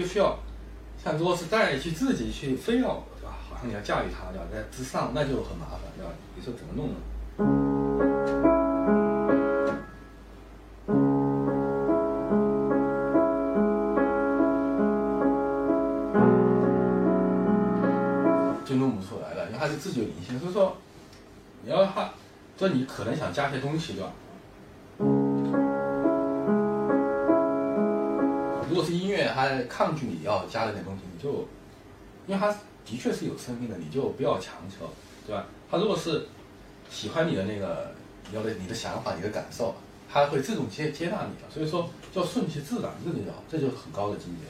就需要像如果是带去自己去非要对吧？好像你要驾驭它对吧？在之上那就很麻烦对吧？你说怎么弄呢？就弄不出来了，因为它是自己有灵性，所以说你要它，说你可能想加些东西对吧？他，抗拒你要加的点东西，你就，因为他的确是有生命的，你就不要强求，对吧？他如果是喜欢你的那个，你要的你的想法、你的感受，他会自动接接纳你的。所以说叫顺其自然，这个叫这就是很高的境界，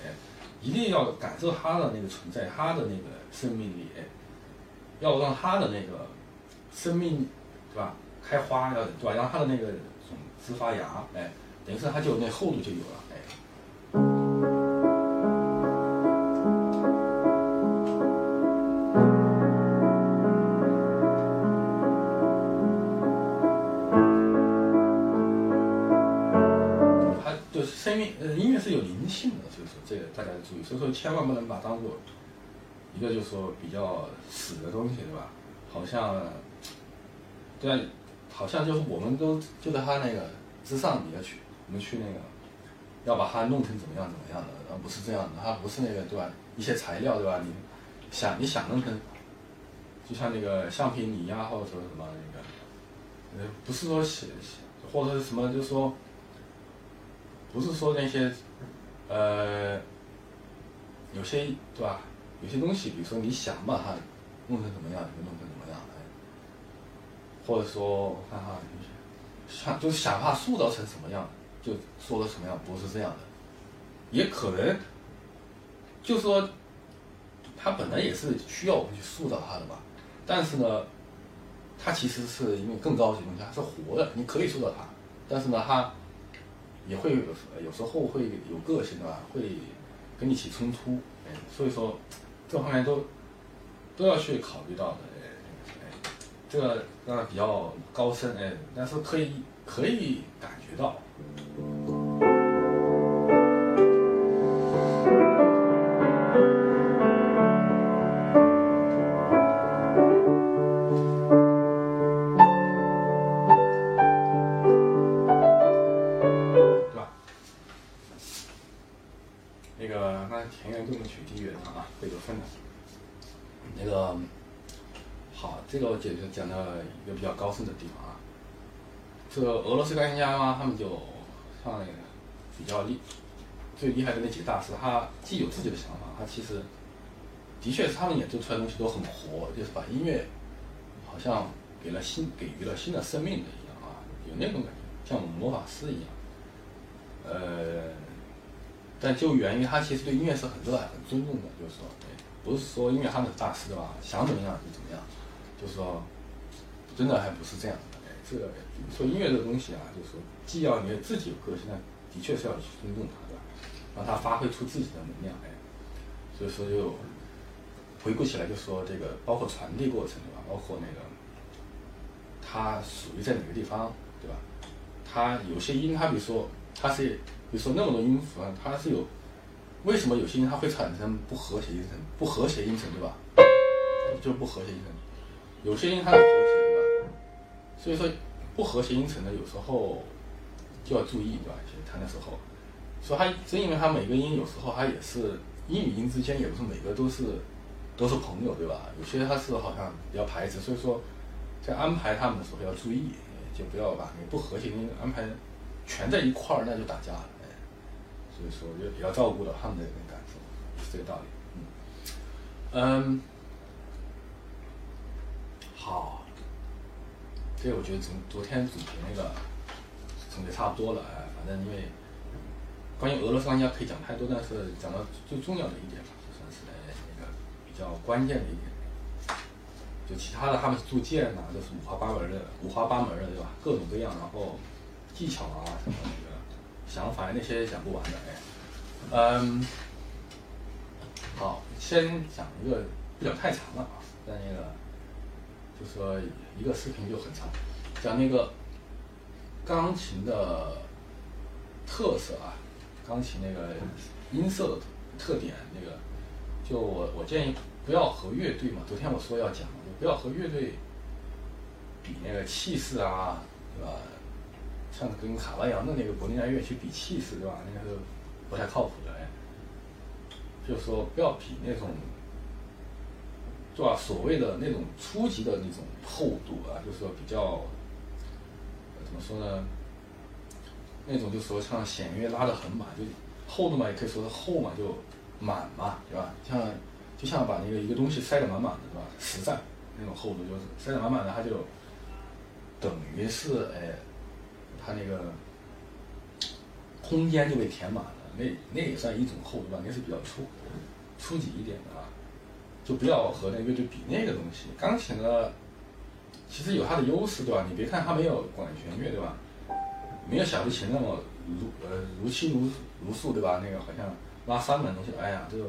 一定要感受它的那个存在，它的那个生命力，要让它的那个生命，对吧？开花要对吧？让它的那个种子发芽，哎，等于是它就那厚度就有了，注意，所以说千万不能把它当做一个就是说比较死的东西，对吧？好像，对啊，好像就是我们都就在它那个之上你要去，我们去那个要把它弄成怎么样怎么样的，而不是这样的，它不是那个对吧？一些材料对吧？你想你想弄成，就像那个橡皮泥呀、或者说什么那个，呃，不是说写写或者是什么，就是说。不是说那些，呃，有些对吧？有些东西，比如说你想把它弄成怎么样，就弄成怎么样，哎，或者说我看哈，想就是想把它塑造成什么样，就说的什么样，不是这样的，也可能，就说，它本来也是需要我们去塑造它的嘛，但是呢，它其实是因为更高级的东西，它是活的，你可以塑造它，但是呢，它。也会有有时候会有个性的吧，会跟你起冲突，哎，所以说这方面都都要去考虑到的，哎，这个当然比较高深，哎，但是可以可以感觉到。比较高深的地方啊。这俄罗斯钢琴家嘛，他们就像比较厉最厉害的那几个大师，他既有自己的想法，他其实的确是他们演奏出来的东西都很活，就是把音乐好像给了新给予了新的生命的一样啊，有那种感觉，像魔法师一样。呃。但就源于他其实对音乐是很热爱、很尊重的，就是说，不是说因为他们是大师对吧？想怎么样就怎么样，就是说，真的还不是这样的。哎，这个说音乐这个东西啊，就是说，既要你自己有个性，但的确是要去尊重它，对吧？让它发挥出自己的能量，哎，所以说就回顾起来，就说这个包括传递过程，对吧？包括那个它属于在哪个地方，对吧？它有些音，它比如说它是。比如说那么多音符啊，它是有为什么有些音它会产生不和谐音程？不和谐音程对吧？就不和谐音程。有些音它？所以说不和谐音程呢，有时候就要注意对吧？弹的时候，所以它正因为它每个音有时候它也是音与音之间也不是每个都是都是朋友对吧？有些它是好像比较排斥，所以说在安排他们的时候要注意，就不要把那不和谐音安排全在一块儿，那就打架了。所以说，也也要照顾到他们的那感受，是这个道理。嗯，好，这个我觉得从昨天总结那个总结差不多了，哎，反正因为关于俄罗斯钢琴可以讲太多，但是讲到最重要的一点吧，就算是那个比较关键的一点。就其他的，他们是铸剑呐，都是五花八门的，五花八门的，对吧？各种各样，然后技巧啊什么那个。想法那些讲不完的哎，嗯，好，先讲一个不讲太长了啊，在那个就说一个视频就很长，讲那个钢琴的特色啊，钢琴那个音色的特点，那个就我我建议不要和乐队嘛，昨天我说要讲，就不要和乐队比那个气势啊，对吧？像跟卡拉扬的那个柏林爱乐去比气势，对吧？那个是不太靠谱的，哎，就说不要比那种，对吧？所谓的那种初级的那种厚度啊，就是说比较怎么说呢？那种就说像弦乐拉的很满，就厚度嘛，也可以说是厚嘛，就满嘛，对吧？像就像把那个一个东西塞得满满的，对吧？实在那种厚度就是塞得满满的，它就等于是哎，它那个空间就被填满了，那那也算一种厚度吧，那是比较粗初级一点的啊，就不要和那个乐队比那个东西。钢琴呢，其实有它的优势，对吧？你别看它没有管弦乐，对吧？没有小提琴那么如呃如泣如如诉，对吧？那个好像拉三门东西，哎呀，这个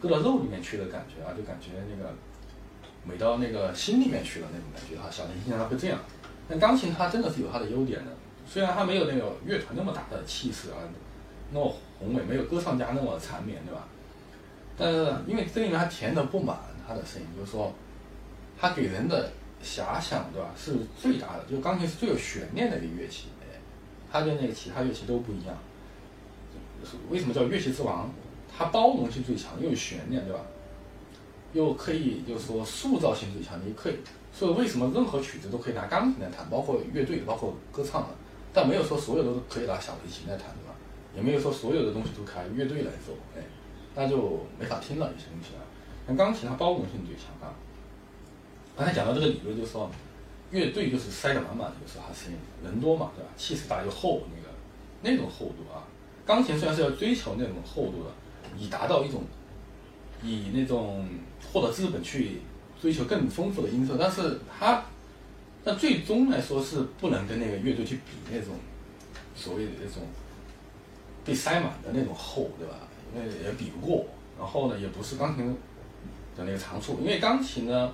搁到肉里面去的感觉啊，就感觉那个美到那个心里面去了那种感觉哈。小提琴经常会这样，但钢琴它真的是有它的优点的，虽然它没有那个乐团那么大的气势啊，那么宏伟，没有歌唱家那么缠绵，对吧？但是因为这里面它填的不满，它的声音就是说，它给人的遐想，对吧？是最大的，就钢琴是最有悬念的一个乐器。哎它跟那个其他乐器都不一样，为什么叫乐器之王？它包容性最强，又有悬念，对吧？又可以就是说塑造性最强，你可以，所以为什么任何曲子都可以拿钢琴来弹，包括乐队，包括歌唱的，但没有说所有都可以拿小提琴来弹，对吧？也没有说所有的东西都可以乐队来做，哎，那就没法听了，有些东西啊。像钢琴它包容性最强啊。刚才讲到这个理论，就是说。乐队就是塞得满满的，就是它声音人多嘛，对吧？气势大又厚，那个那种厚度啊。钢琴虽然是要追求那种厚度的，以达到一种以那种获得资本去追求更丰富的音色，但是它那最终来说是不能跟那个乐队去比那种所谓的那种被塞满的那种厚，对吧？因为也比不过，然后呢，也不是钢琴的那个长处，因为钢琴呢，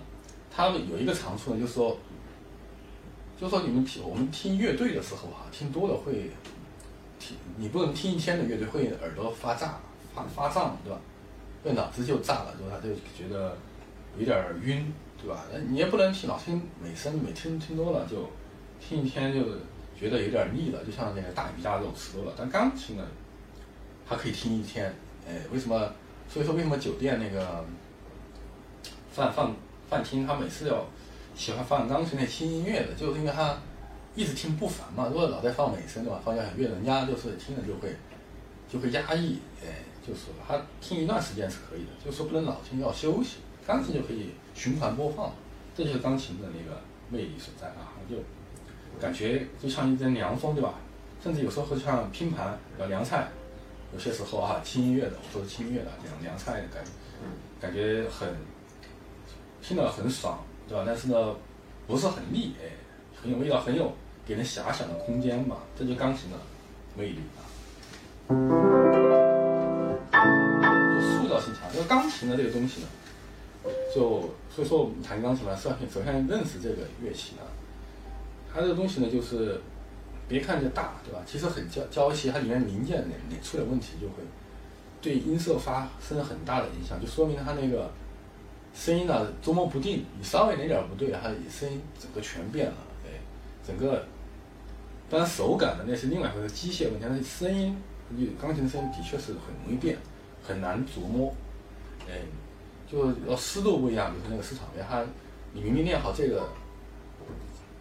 它有一个长处呢，就是说。就说你们听我们听乐队的时候哈，听多了会听，你不能听一天的乐队会耳朵发炸、发发胀，对吧？会脑子就炸了，对吧？就觉得有点晕，对吧？那你也不能听老听美声，每听听多了就听一天就觉得有点腻了，就像那个大鱼大肉吃多了。但钢琴呢，它可以听一天，哎，为什么？所以说为什么酒店那个饭饭饭厅他每次要。喜欢放钢琴那轻音乐的，就是因为他一直听不烦嘛。如果老在放美声的话，放交响乐，人家就是听了就会就会压抑。哎，就是他听一段时间是可以的，就说不能老听，要休息。钢琴就可以循环播放，这就是钢琴的那个魅力所在啊！就感觉就像一阵凉风，对吧？甚至有时候会像拼盘要凉菜，有些时候啊，轻音乐的，我说轻音乐的凉凉菜的感觉，感觉很听了很爽。对吧？但是呢，不是很腻，哎，很有味道，很有给人遐想的空间嘛，这就钢琴的魅力啊。就塑造性强，这个钢琴的这个东西呢，就所以说我们弹钢琴嘛，首先首先认识这个乐器啊。它这个东西呢，就是别看这大，对吧？其实很娇娇气，它里面零件哪哪出点问题，就会对音色发生很大的影响，就说明它那个。声音呢捉摸不定，你稍微哪点不对，它声音整个全变了，哎，整个，当然手感的那是另外一回事，机械问题，但是声音，你钢琴的声音的确是很容易变，很难琢磨，哎，就要湿度不一样，比如说那个市场乐，它你明明练好这个，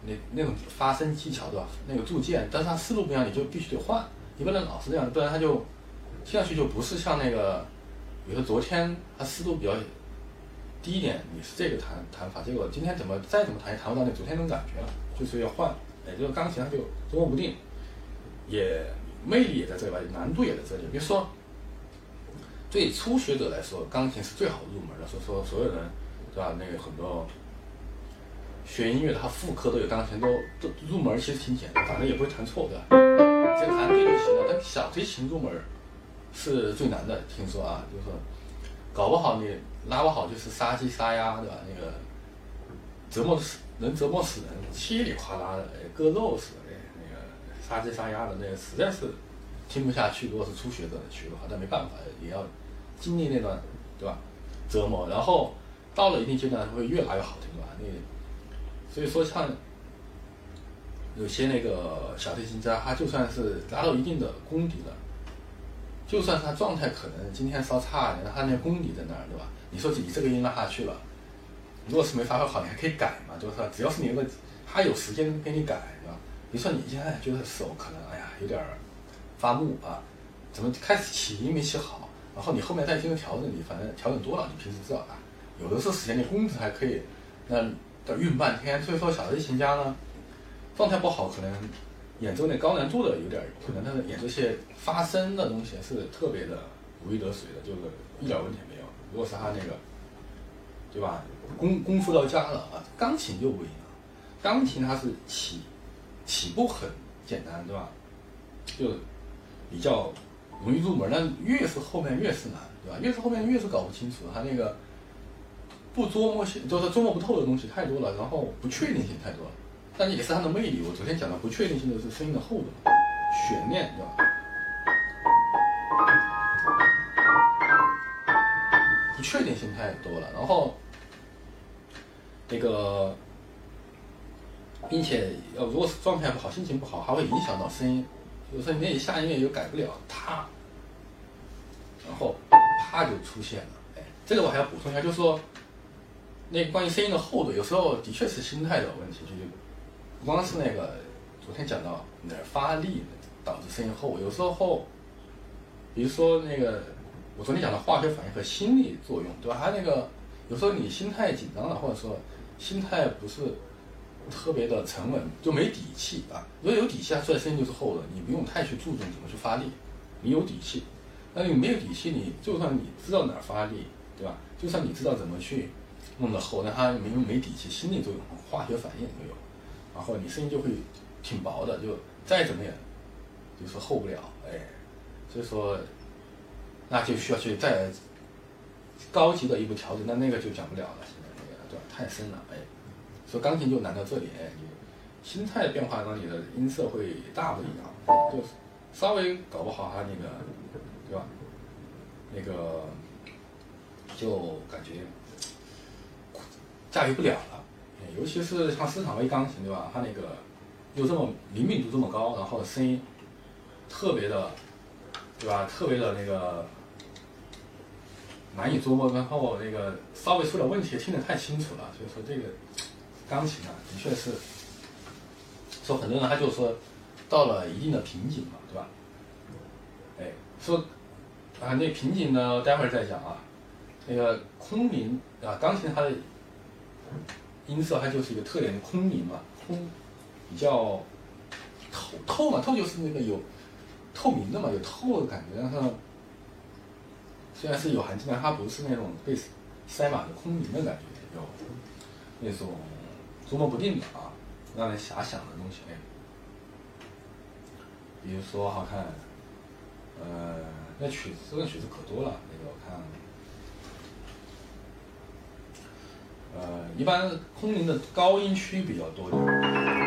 那那种发声技巧对吧？那个铸件，但是它湿度不一样，你就必须得换，你不能老是这样，不然它就听上去就不是像那个，比如说昨天它湿度比较。第一点，你是这个弹弹法，结果今天怎么再怎么弹也弹不到那昨天那种感觉了，就是要换。哎，这个钢琴它就捉摸不定，也魅力也在这里吧，难度也在这里。比如说，对初学者来说，钢琴是最好入门的。所以说，所有人，对吧？那个很多学音乐的，他副科都有钢琴，都都入门其实挺简单，反正也不会弹错，对吧？只要弹对就行了。但小提琴入门是最难的，听说啊，就是说搞不好你。拉不好就是杀鸡杀鸭，对吧？那个折磨死人，折磨死人，稀里哗啦的，割肉似的，那个杀鸡杀鸭的，那个实在是听不下去，如果是初学者去的话，那没办法，也要经历那段，对吧？折磨，然后到了一定阶段会越来越好听，对吧？那所以说像有些那个小提琴家，他就算是达到一定的功底了，就算他状态可能今天稍差一点，他那功底在那儿，对吧？你说你这个音拉下去了，如果是没发挥好，你还可以改嘛，就是说只要是你个他有时间给你改，对吧？你说你现在觉得手可能哎呀有点发木啊，怎么开始起音没起好，然后你后面再进行调整，你反正调整多了，你平时知道啊，有的是时间你工资还可以，那得运半天，所以说小提琴家呢。状态不好，可能演奏那高难度的有点困难，但是演奏些发声的东西是特别的如鱼得水的，就是一点问题没有。如果是他那个，对吧？功功夫到家了啊，钢琴就不一样，钢琴它是起起步很简单，对吧？就比较容易入门，但越是后面越是难，对吧？越是后面越是搞不清楚，它那个不琢磨性，就是琢磨不透的东西太多了，然后不确定性太多了。但也是它的魅力。我昨天讲的不确定性的是声音的厚度、悬念，对吧？不确定性太多了，然后那个，并且要如果是状态不好、心情不好，还会影响到声音。有时候你下音乐又改不了，它，然后啪就出现了。哎，这个我还要补充一下，就是说，那关于声音的厚度，有时候的确是心态的问题，就是。不光是那个，昨天讲到哪儿发力导致声音厚，有时候，比如说那个，我昨天讲的化学反应和心理作用，对吧？还有那个，有时候你心态紧张了，或者说心态不是特别的沉稳，就没底气啊。如果有底气，它出来声音就是厚的，你不用太去注重怎么去发力，你有底气。那你没有底气，你就算你知道哪儿发力，对吧？就算你知道怎么去弄得厚，那它没有没底气，心理作用、化学反应都有。然后你声音就会挺薄的，就再怎么也就是厚不了，哎，所以说那就需要去再高级的一步调整，那那个就讲不了了，现在那个对吧？太深了，哎，所以钢琴就难到这里，哎，你心态变化让你的音色会大不一样，就稍微搞不好它那个对吧？那个就感觉驾驭不了了。尤其是像斯坦威钢琴，对吧？它那个又这么灵敏度这么高，然后声音特别的，对吧？特别的那个难以琢磨，然后那个稍微出点问题听得太清楚了。所以说这个钢琴啊，的确是说很多人他就说到了一定的瓶颈嘛，对吧？哎，说啊那瓶颈呢，待会儿再讲啊。那个空灵啊，钢琴它的。音色它就是一个特点，空灵嘛，空比较透透嘛，透就是那个有透明的嘛，有透的感觉。但是虽然是有含金量，它不是那种被塞满的空灵的感觉，有那种捉摸不定的啊，让人遐想的东西。哎比如说，好看，呃，那曲子这个曲子可多了，那个我看。呃，一般空灵的高音区比较多一点。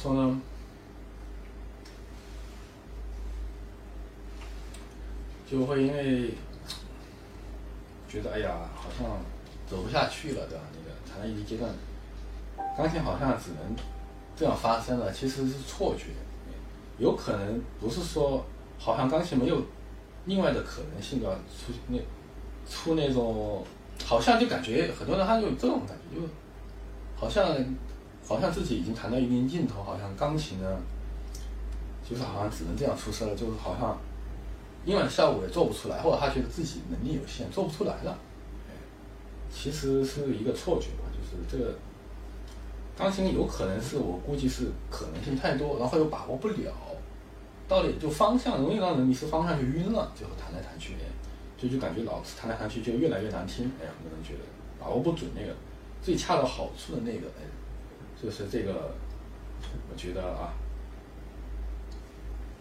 说呢，就会因为觉得哎呀，好像走不下去了的，那个，谈了一个阶段，钢琴好像只能这样发生了，其实是错觉，有可能不是说，好像钢琴没有另外的可能性，要出那出那种，好像就感觉很多人他就有这种感觉，就好像。好像自己已经弹到一定尽头，好像钢琴呢，就是好像只能这样出声了，就是好像音乐效果也做不出来，或者他觉得自己能力有限，做不出来了。其实是一个错觉吧，就是这个钢琴有可能是我估计是可能性太多，然后又把握不了，到底就方向容易让人迷失方向就晕了，最后弹来弹去。就就感觉老是弹来弹去就越来越难听，哎，很多人觉得把握不准那个最恰到好处的那个，哎，就是这个，我觉得啊，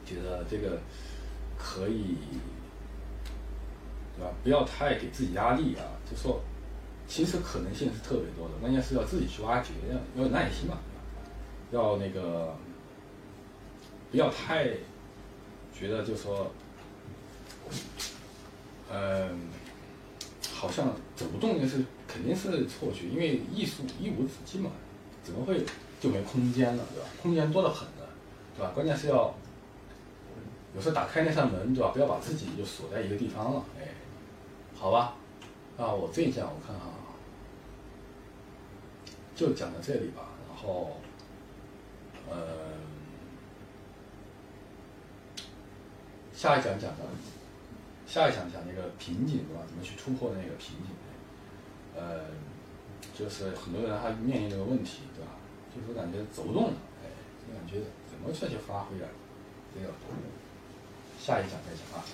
觉得这个可以，对吧？不要太给自己压力啊，就说其实可能性是特别多的，关键是要自己去挖掘，要要有耐心嘛，要那个不要太觉得就说。嗯，好像走不动那是肯定是错觉，因为艺术一无止境嘛，怎么会就没空间了，对吧？空间多得很的，对吧？关键是要有时候打开那扇门，对吧？不要把自己就锁在一个地方了，哎，好吧，啊，我这一讲我看哈，就讲到这里吧，然后，呃，下一讲讲的。下一讲讲那个瓶颈，对吧？怎么去突破那个瓶颈？呃，就是很多人还面临这个问题，对吧？就是感觉走不动了，哎，就感觉怎么去去发挥啊？这个下一讲再讲啊。